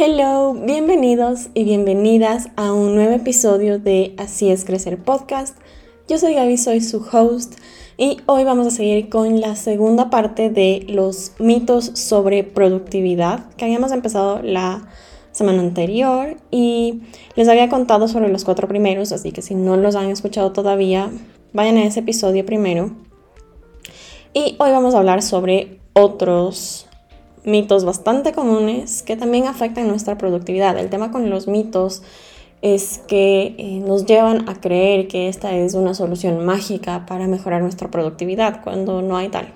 Hello, bienvenidos y bienvenidas a un nuevo episodio de Así es Crecer Podcast. Yo soy Gaby, soy su host y hoy vamos a seguir con la segunda parte de los mitos sobre productividad que habíamos empezado la semana anterior y les había contado sobre los cuatro primeros, así que si no los han escuchado todavía, vayan a ese episodio primero. Y hoy vamos a hablar sobre otros mitos bastante comunes que también afectan nuestra productividad. El tema con los mitos es que eh, nos llevan a creer que esta es una solución mágica para mejorar nuestra productividad cuando no hay tal.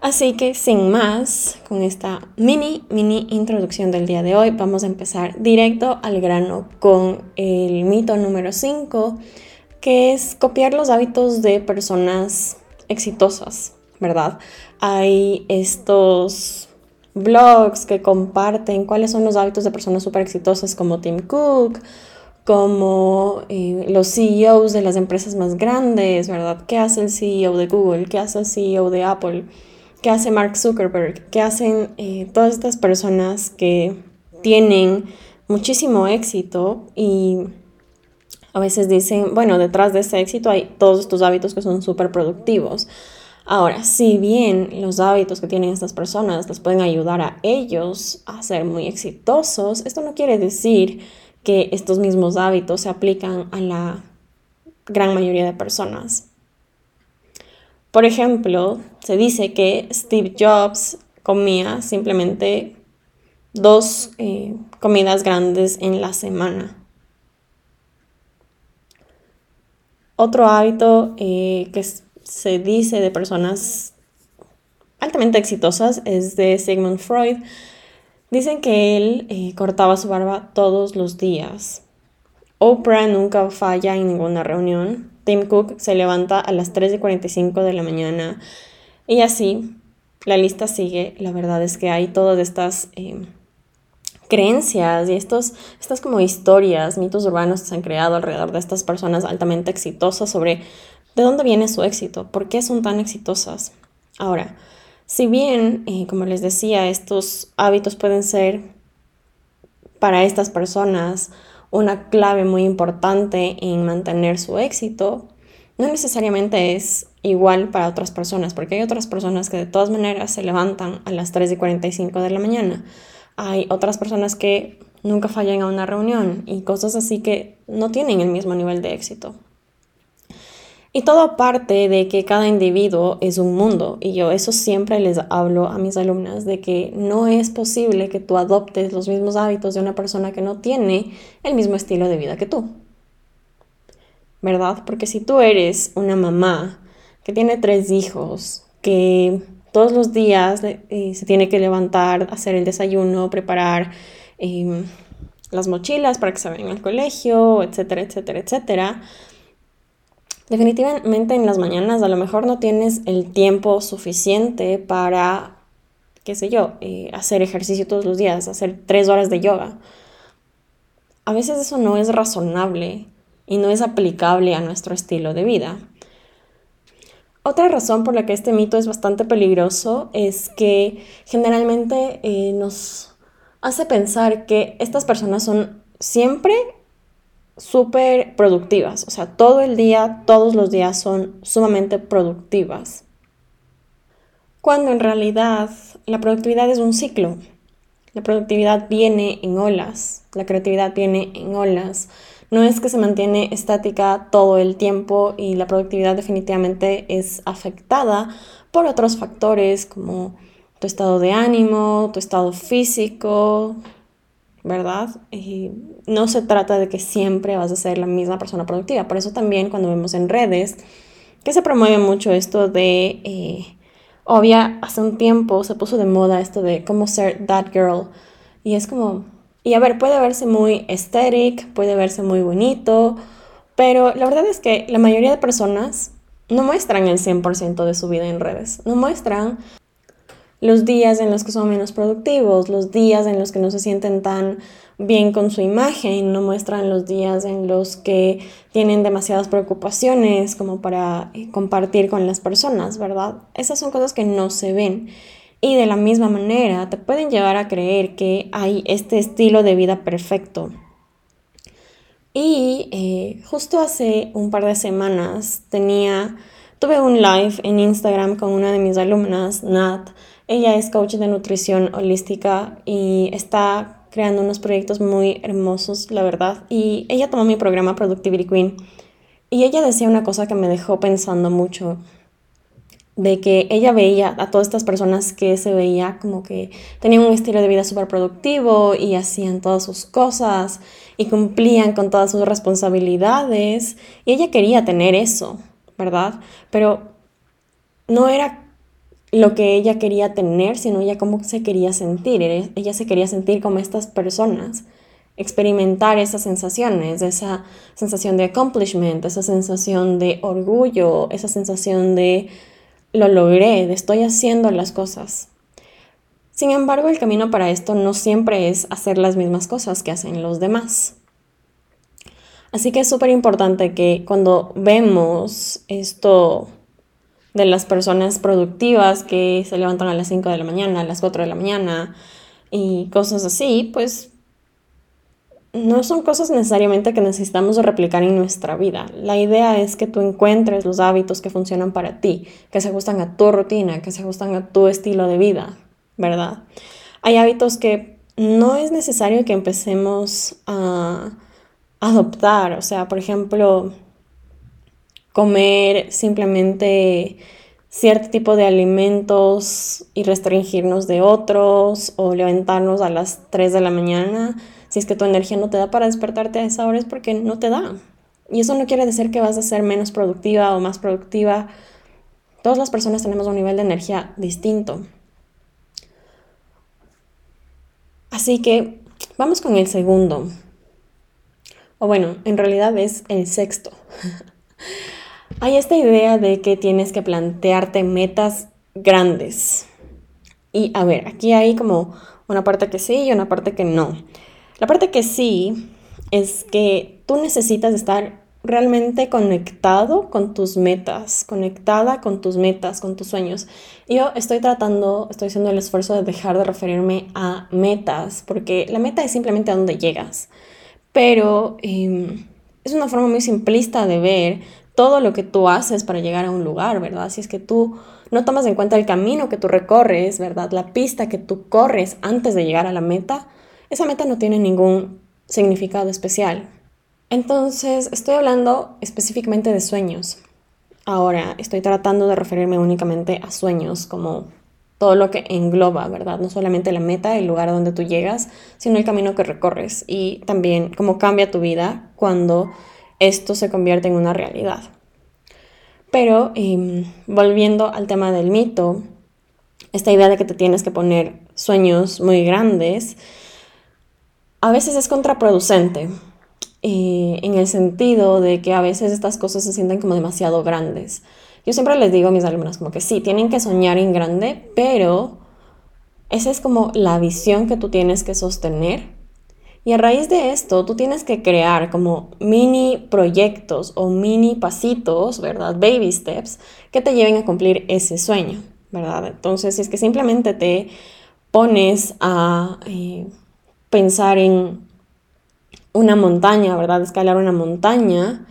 Así que sin más, con esta mini, mini introducción del día de hoy, vamos a empezar directo al grano con el mito número 5, que es copiar los hábitos de personas exitosas, ¿verdad? Hay estos blogs que comparten cuáles son los hábitos de personas súper exitosas como Tim Cook, como eh, los CEOs de las empresas más grandes, ¿verdad? ¿Qué hace el CEO de Google? ¿Qué hace el CEO de Apple? ¿Qué hace Mark Zuckerberg? ¿Qué hacen eh, todas estas personas que tienen muchísimo éxito y a veces dicen, bueno, detrás de ese éxito hay todos estos hábitos que son súper productivos. Ahora, si bien los hábitos que tienen estas personas les pueden ayudar a ellos a ser muy exitosos, esto no quiere decir que estos mismos hábitos se aplican a la gran mayoría de personas. Por ejemplo, se dice que Steve Jobs comía simplemente dos eh, comidas grandes en la semana. Otro hábito eh, que es se dice de personas altamente exitosas es de Sigmund Freud. Dicen que él eh, cortaba su barba todos los días. Oprah nunca falla en ninguna reunión. Tim Cook se levanta a las 3.45 de la mañana. Y así, la lista sigue. La verdad es que hay todas estas eh, creencias y estos, estas como historias, mitos urbanos que se han creado alrededor de estas personas altamente exitosas sobre ¿De dónde viene su éxito? ¿Por qué son tan exitosas? Ahora, si bien, eh, como les decía, estos hábitos pueden ser para estas personas una clave muy importante en mantener su éxito, no necesariamente es igual para otras personas, porque hay otras personas que de todas maneras se levantan a las 3 y 45 de la mañana. Hay otras personas que nunca fallan a una reunión y cosas así que no tienen el mismo nivel de éxito. Y todo parte de que cada individuo es un mundo. Y yo eso siempre les hablo a mis alumnas, de que no es posible que tú adoptes los mismos hábitos de una persona que no tiene el mismo estilo de vida que tú. ¿Verdad? Porque si tú eres una mamá que tiene tres hijos, que todos los días eh, se tiene que levantar, hacer el desayuno, preparar em, las mochilas para que se vayan al colegio, etcétera, etcétera, etcétera Definitivamente en las mañanas a lo mejor no tienes el tiempo suficiente para, qué sé yo, eh, hacer ejercicio todos los días, hacer tres horas de yoga. A veces eso no es razonable y no es aplicable a nuestro estilo de vida. Otra razón por la que este mito es bastante peligroso es que generalmente eh, nos hace pensar que estas personas son siempre súper productivas, o sea, todo el día, todos los días son sumamente productivas. Cuando en realidad la productividad es un ciclo. La productividad viene en olas, la creatividad viene en olas. No es que se mantiene estática todo el tiempo y la productividad definitivamente es afectada por otros factores como tu estado de ánimo, tu estado físico, ¿verdad? Y no se trata de que siempre vas a ser la misma persona productiva. Por eso también cuando vemos en redes que se promueve mucho esto de, eh, obvia, hace un tiempo se puso de moda esto de cómo ser that girl. Y es como, y a ver, puede verse muy estético, puede verse muy bonito, pero la verdad es que la mayoría de personas no muestran el 100% de su vida en redes, no muestran los días en los que son menos productivos, los días en los que no se sienten tan bien con su imagen, no muestran los días en los que tienen demasiadas preocupaciones como para eh, compartir con las personas, ¿verdad? Esas son cosas que no se ven. Y de la misma manera te pueden llevar a creer que hay este estilo de vida perfecto. Y eh, justo hace un par de semanas tenía, tuve un live en Instagram con una de mis alumnas, Nat. Ella es coach de nutrición holística y está creando unos proyectos muy hermosos, la verdad. Y ella tomó mi programa Productivity Queen y ella decía una cosa que me dejó pensando mucho, de que ella veía a todas estas personas que se veía como que tenían un estilo de vida súper productivo y hacían todas sus cosas y cumplían con todas sus responsabilidades y ella quería tener eso, ¿verdad? Pero no era lo que ella quería tener, sino ella cómo se quería sentir. Ella se quería sentir como estas personas, experimentar esas sensaciones, esa sensación de accomplishment, esa sensación de orgullo, esa sensación de lo logré, de estoy haciendo las cosas. Sin embargo, el camino para esto no siempre es hacer las mismas cosas que hacen los demás. Así que es súper importante que cuando vemos esto de las personas productivas que se levantan a las 5 de la mañana, a las 4 de la mañana y cosas así, pues no son cosas necesariamente que necesitamos replicar en nuestra vida. La idea es que tú encuentres los hábitos que funcionan para ti, que se ajustan a tu rutina, que se ajustan a tu estilo de vida, ¿verdad? Hay hábitos que no es necesario que empecemos a adoptar, o sea, por ejemplo, comer simplemente cierto tipo de alimentos y restringirnos de otros o levantarnos a las 3 de la mañana. Si es que tu energía no te da para despertarte a esa hora es porque no te da. Y eso no quiere decir que vas a ser menos productiva o más productiva. Todas las personas tenemos un nivel de energía distinto. Así que vamos con el segundo. O bueno, en realidad es el sexto. Hay esta idea de que tienes que plantearte metas grandes. Y a ver, aquí hay como una parte que sí y una parte que no. La parte que sí es que tú necesitas estar realmente conectado con tus metas, conectada con tus metas, con tus sueños. Yo estoy tratando, estoy haciendo el esfuerzo de dejar de referirme a metas, porque la meta es simplemente a dónde llegas. Pero em, es una forma muy simplista de ver todo lo que tú haces para llegar a un lugar, ¿verdad? Si es que tú no tomas en cuenta el camino que tú recorres, ¿verdad? La pista que tú corres antes de llegar a la meta, esa meta no tiene ningún significado especial. Entonces, estoy hablando específicamente de sueños. Ahora, estoy tratando de referirme únicamente a sueños como todo lo que engloba, ¿verdad? No solamente la meta, el lugar a donde tú llegas, sino el camino que recorres y también cómo cambia tu vida cuando esto se convierte en una realidad. Pero em, volviendo al tema del mito, esta idea de que te tienes que poner sueños muy grandes, a veces es contraproducente, eh, en el sentido de que a veces estas cosas se sienten como demasiado grandes. Yo siempre les digo a mis alumnos como que sí, tienen que soñar en grande, pero esa es como la visión que tú tienes que sostener y a raíz de esto, tú tienes que crear como mini proyectos o mini pasitos, ¿verdad? Baby steps que te lleven a cumplir ese sueño, ¿verdad? Entonces, si es que simplemente te pones a eh, pensar en una montaña, ¿verdad? Escalar una montaña,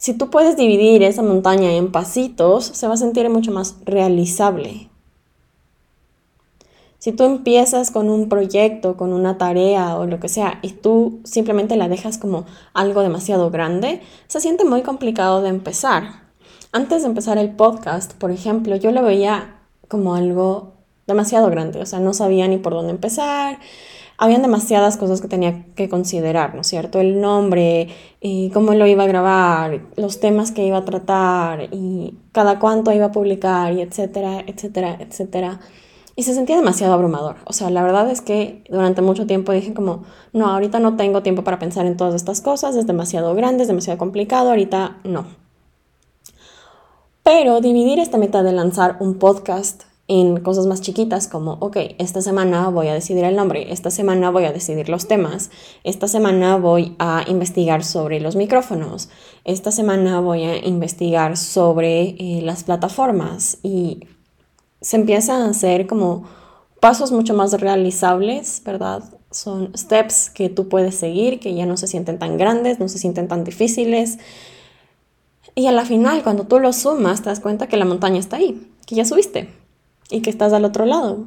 si tú puedes dividir esa montaña en pasitos, se va a sentir mucho más realizable, si tú empiezas con un proyecto, con una tarea o lo que sea, y tú simplemente la dejas como algo demasiado grande, se siente muy complicado de empezar. Antes de empezar el podcast, por ejemplo, yo lo veía como algo demasiado grande, o sea, no sabía ni por dónde empezar. Habían demasiadas cosas que tenía que considerar, ¿no es cierto? El nombre, y cómo lo iba a grabar, los temas que iba a tratar y cada cuánto iba a publicar y etcétera, etcétera, etcétera. Y se sentía demasiado abrumador. O sea, la verdad es que durante mucho tiempo dije como, no, ahorita no tengo tiempo para pensar en todas estas cosas, es demasiado grande, es demasiado complicado, ahorita no. Pero dividir esta meta de lanzar un podcast en cosas más chiquitas como, ok, esta semana voy a decidir el nombre, esta semana voy a decidir los temas, esta semana voy a investigar sobre los micrófonos, esta semana voy a investigar sobre eh, las plataformas y se empiezan a hacer como pasos mucho más realizables, ¿verdad? Son steps que tú puedes seguir, que ya no se sienten tan grandes, no se sienten tan difíciles. Y a la final, cuando tú lo sumas, te das cuenta que la montaña está ahí, que ya subiste y que estás al otro lado.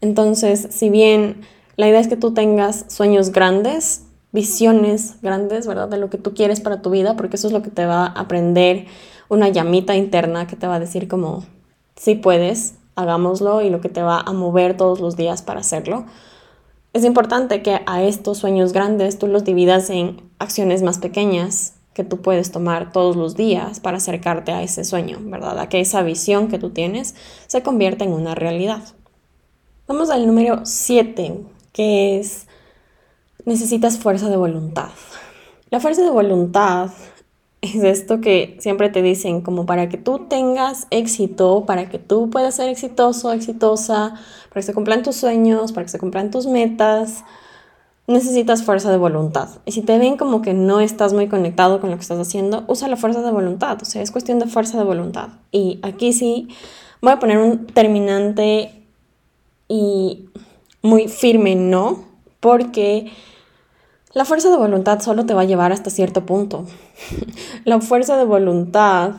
Entonces, si bien la idea es que tú tengas sueños grandes, visiones grandes, ¿verdad? De lo que tú quieres para tu vida, porque eso es lo que te va a aprender una llamita interna que te va a decir como, si puedes, hagámoslo y lo que te va a mover todos los días para hacerlo. Es importante que a estos sueños grandes tú los dividas en acciones más pequeñas que tú puedes tomar todos los días para acercarte a ese sueño, ¿verdad? A que esa visión que tú tienes se convierta en una realidad. Vamos al número 7, que es necesitas fuerza de voluntad. La fuerza de voluntad es esto que siempre te dicen, como para que tú tengas éxito, para que tú puedas ser exitoso, exitosa, para que se cumplan tus sueños, para que se cumplan tus metas, necesitas fuerza de voluntad. Y si te ven como que no estás muy conectado con lo que estás haciendo, usa la fuerza de voluntad. O sea, es cuestión de fuerza de voluntad. Y aquí sí voy a poner un terminante y muy firme no, porque la fuerza de voluntad solo te va a llevar hasta cierto punto. la fuerza de voluntad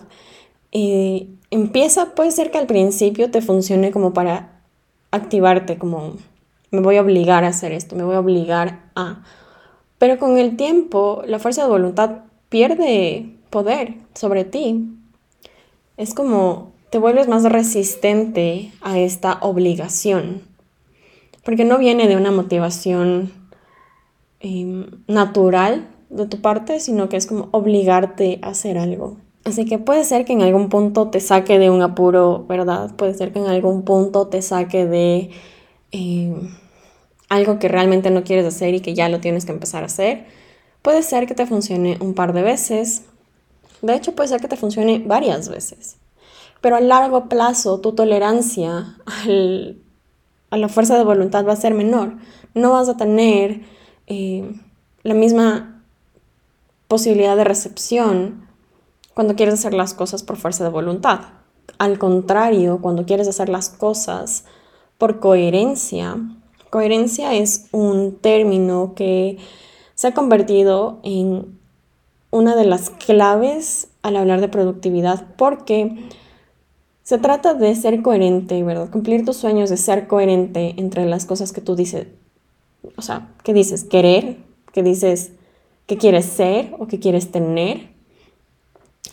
eh, empieza, puede ser que al principio te funcione como para activarte, como me voy a obligar a hacer esto, me voy a obligar a... Pero con el tiempo, la fuerza de voluntad pierde poder sobre ti. Es como te vuelves más resistente a esta obligación, porque no viene de una motivación Em, natural de tu parte, sino que es como obligarte a hacer algo. Así que puede ser que en algún punto te saque de un apuro, ¿verdad? Puede ser que en algún punto te saque de em, algo que realmente no quieres hacer y que ya lo tienes que empezar a hacer. Puede ser que te funcione un par de veces. De hecho, puede ser que te funcione varias veces. Pero a largo plazo, tu tolerancia a la fuerza de voluntad va a ser menor. No vas a tener eh, la misma posibilidad de recepción cuando quieres hacer las cosas por fuerza de voluntad. Al contrario, cuando quieres hacer las cosas por coherencia, coherencia es un término que se ha convertido en una de las claves al hablar de productividad porque se trata de ser coherente, ¿verdad? Cumplir tus sueños de ser coherente entre las cosas que tú dices, o sea, ¿qué dices? Querer, ¿qué dices? ¿Qué quieres ser o qué quieres tener?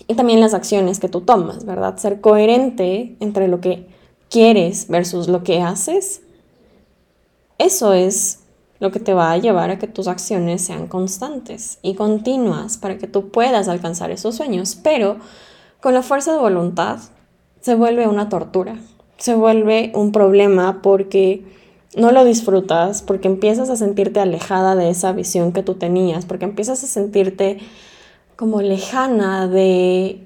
Y también las acciones que tú tomas, ¿verdad? Ser coherente entre lo que quieres versus lo que haces. Eso es lo que te va a llevar a que tus acciones sean constantes y continuas para que tú puedas alcanzar esos sueños. Pero con la fuerza de voluntad se vuelve una tortura, se vuelve un problema porque no lo disfrutas porque empiezas a sentirte alejada de esa visión que tú tenías, porque empiezas a sentirte como lejana de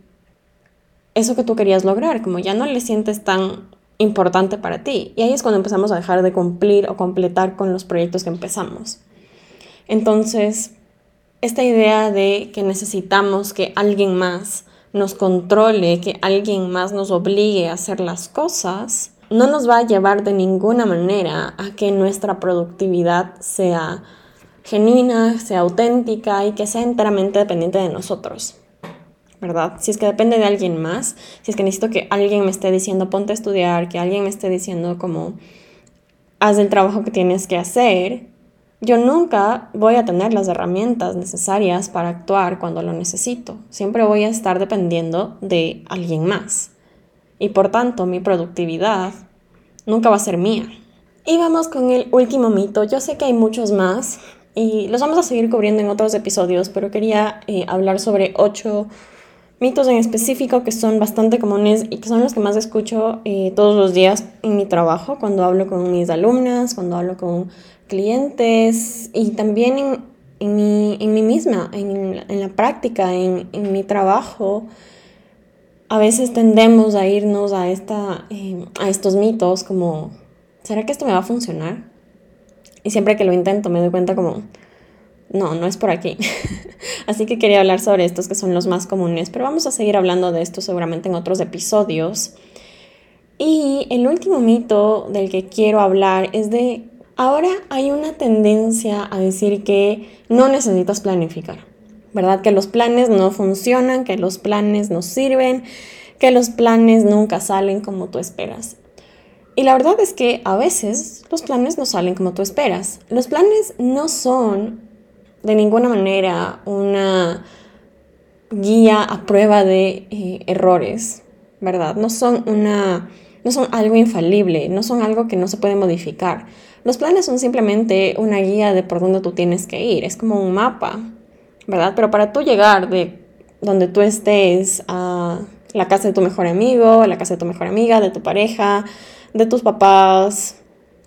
eso que tú querías lograr, como ya no le sientes tan importante para ti. Y ahí es cuando empezamos a dejar de cumplir o completar con los proyectos que empezamos. Entonces, esta idea de que necesitamos que alguien más nos controle, que alguien más nos obligue a hacer las cosas, no nos va a llevar de ninguna manera a que nuestra productividad sea genuina, sea auténtica y que sea enteramente dependiente de nosotros. ¿Verdad? Si es que depende de alguien más, si es que necesito que alguien me esté diciendo ponte a estudiar, que alguien me esté diciendo como haz el trabajo que tienes que hacer, yo nunca voy a tener las herramientas necesarias para actuar cuando lo necesito. Siempre voy a estar dependiendo de alguien más y por tanto mi productividad nunca va a ser mía. Y vamos con el último mito. Yo sé que hay muchos más y los vamos a seguir cubriendo en otros episodios, pero quería eh, hablar sobre ocho mitos en específico que son bastante comunes y que son los que más escucho eh, todos los días en mi trabajo, cuando hablo con mis alumnas, cuando hablo con clientes y también en, en, mi, en mí misma, en, en la práctica, en, en mi trabajo a veces tendemos a irnos a, esta, eh, a estos mitos como, ¿será que esto me va a funcionar? Y siempre que lo intento me doy cuenta como, no, no es por aquí. Así que quería hablar sobre estos que son los más comunes, pero vamos a seguir hablando de esto seguramente en otros episodios. Y el último mito del que quiero hablar es de, ahora hay una tendencia a decir que no necesitas planificar, ¿verdad? Que los planes no funcionan, que los planes no sirven, que los planes nunca salen como tú esperas. Y la verdad es que a veces los planes no salen como tú esperas. Los planes no son de ninguna manera una guía a prueba de eh, errores, ¿verdad? No son una no son algo infalible, no son algo que no se puede modificar. Los planes son simplemente una guía de por dónde tú tienes que ir, es como un mapa, ¿verdad? Pero para tú llegar de donde tú estés a la casa de tu mejor amigo, a la casa de tu mejor amiga, de tu pareja, de tus papás,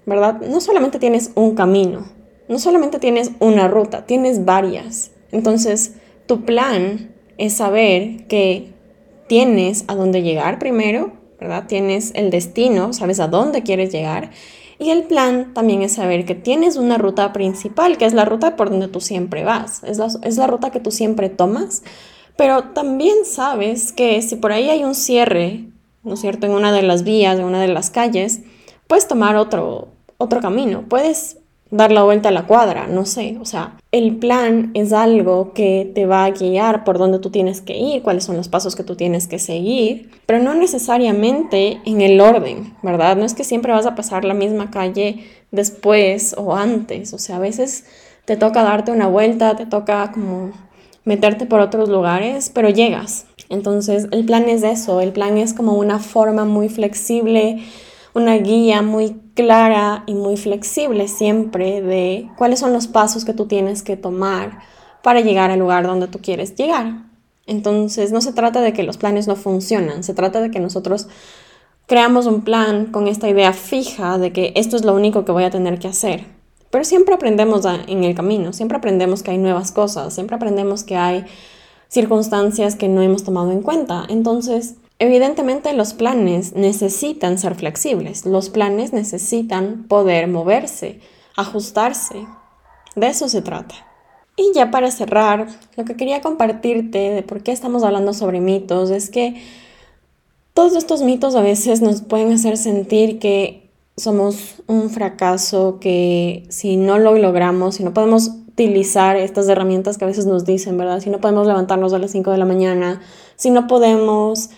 ¿verdad? No solamente tienes un camino, no solamente tienes una ruta, tienes varias. Entonces, tu plan es saber que tienes a dónde llegar primero, ¿verdad? Tienes el destino, sabes a dónde quieres llegar. Y el plan también es saber que tienes una ruta principal, que es la ruta por donde tú siempre vas, es la, es la ruta que tú siempre tomas, pero también sabes que si por ahí hay un cierre, ¿no es cierto?, en una de las vías, en una de las calles, puedes tomar otro, otro camino, puedes dar la vuelta a la cuadra, no sé, o sea, el plan es algo que te va a guiar por dónde tú tienes que ir, cuáles son los pasos que tú tienes que seguir, pero no necesariamente en el orden, ¿verdad? No es que siempre vas a pasar la misma calle después o antes, o sea, a veces te toca darte una vuelta, te toca como meterte por otros lugares, pero llegas. Entonces, el plan es eso, el plan es como una forma muy flexible una guía muy clara y muy flexible siempre de cuáles son los pasos que tú tienes que tomar para llegar al lugar donde tú quieres llegar. Entonces no se trata de que los planes no funcionan, se trata de que nosotros creamos un plan con esta idea fija de que esto es lo único que voy a tener que hacer. Pero siempre aprendemos en el camino, siempre aprendemos que hay nuevas cosas, siempre aprendemos que hay circunstancias que no hemos tomado en cuenta. Entonces, Evidentemente los planes necesitan ser flexibles, los planes necesitan poder moverse, ajustarse. De eso se trata. Y ya para cerrar, lo que quería compartirte de por qué estamos hablando sobre mitos es que todos estos mitos a veces nos pueden hacer sentir que somos un fracaso, que si no lo logramos, si no podemos utilizar estas herramientas que a veces nos dicen, ¿verdad? Si no podemos levantarnos a las 5 de la mañana, si no podemos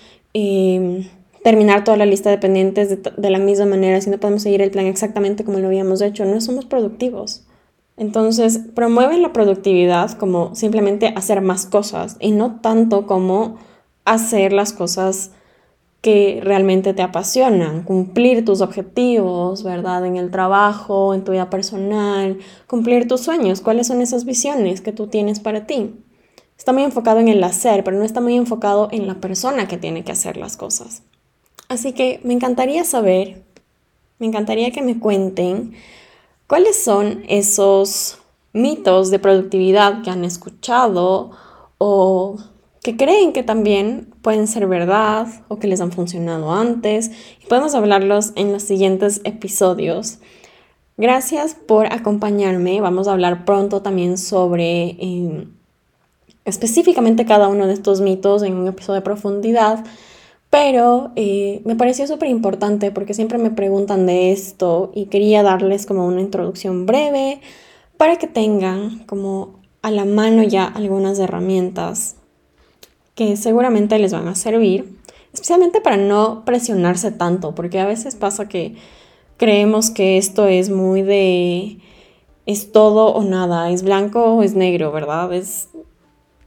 terminar toda la lista de pendientes de, la misma manera, si no podemos seguir el plan exactamente como lo habíamos hecho, no somos productivos. Entonces, promueve la productividad como simplemente hacer más cosas y no tanto como hacer las cosas que realmente te apasionan, cumplir tus objetivos, ¿verdad? En el trabajo, en tu vida personal, cumplir tus sueños, cuáles son esas visiones que tú tienes para ti. Está muy enfocado en el hacer, pero no está muy enfocado en la persona que tiene que hacer las cosas. Así que me encantaría saber, me encantaría que me cuenten cuáles son esos mitos de productividad que han escuchado o que creen que también pueden ser verdad o que les han funcionado antes y podemos hablarlos en los siguientes episodios. Gracias por acompañarme. Vamos a hablar pronto también sobre em, específicamente cada uno de estos mitos en un episodio de profundidad, pero eh, me pareció súper importante porque siempre me preguntan de esto y quería darles como una introducción breve para que tengan como a la mano ya algunas herramientas que seguramente les van a servir, especialmente para no presionarse tanto, porque a veces pasa que creemos que esto es muy de es todo o nada, es blanco o es negro, ¿verdad? Es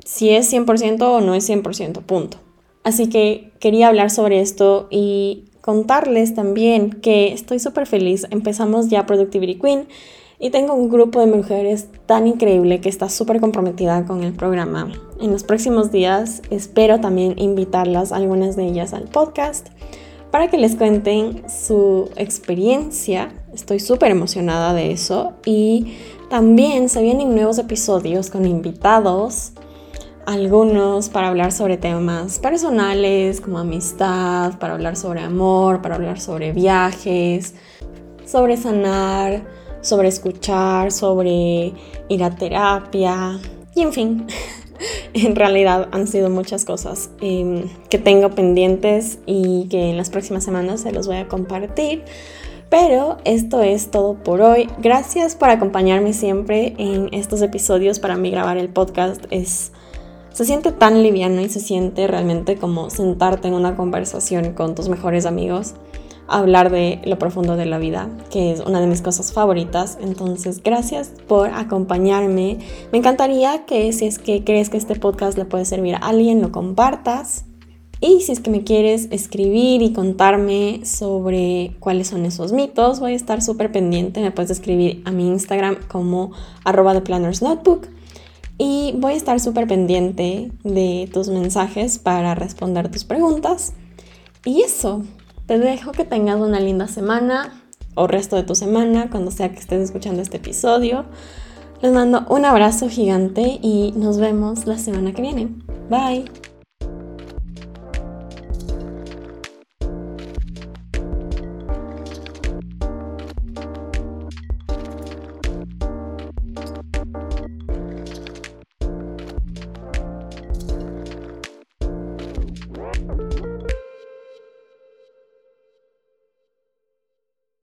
si es 100% o no es 100%, punto. Así que quería hablar sobre esto y contarles también que estoy súper feliz. Empezamos ya Productivity Queen y tengo un grupo de mujeres tan increíble que está súper comprometida con el programa. En los próximos días espero también invitarlas, algunas de ellas, al podcast para que les cuenten su experiencia. Estoy súper emocionada de eso y también se vienen nuevos episodios con invitados algunos para hablar sobre temas personales como amistad, para hablar sobre amor, para hablar sobre viajes, sobre sanar, sobre escuchar, sobre ir a terapia y en fin. en realidad han sido muchas cosas em, que tengo pendientes y que en las próximas semanas se los voy a compartir. Pero esto es todo por hoy. Gracias por acompañarme siempre en estos episodios. Para mí grabar el podcast es se siente tan liviano y se siente realmente como sentarte en una conversación con tus mejores amigos, hablar de lo profundo de la vida, que es una de mis cosas favoritas. Entonces, gracias por acompañarme. Me encantaría que si es que crees que este podcast le puede servir a alguien, lo compartas. Y si es que me quieres escribir y contarme sobre cuáles son esos mitos, voy a estar súper pendiente. Me puedes escribir a mi Instagram como arroba notebook. Voy a estar súper pendiente de tus mensajes para responder tus preguntas. Y eso, te dejo que tengas una linda semana o resto de tu semana, cuando sea que estés escuchando este episodio. Les mando un abrazo gigante y nos vemos la semana que viene. Bye.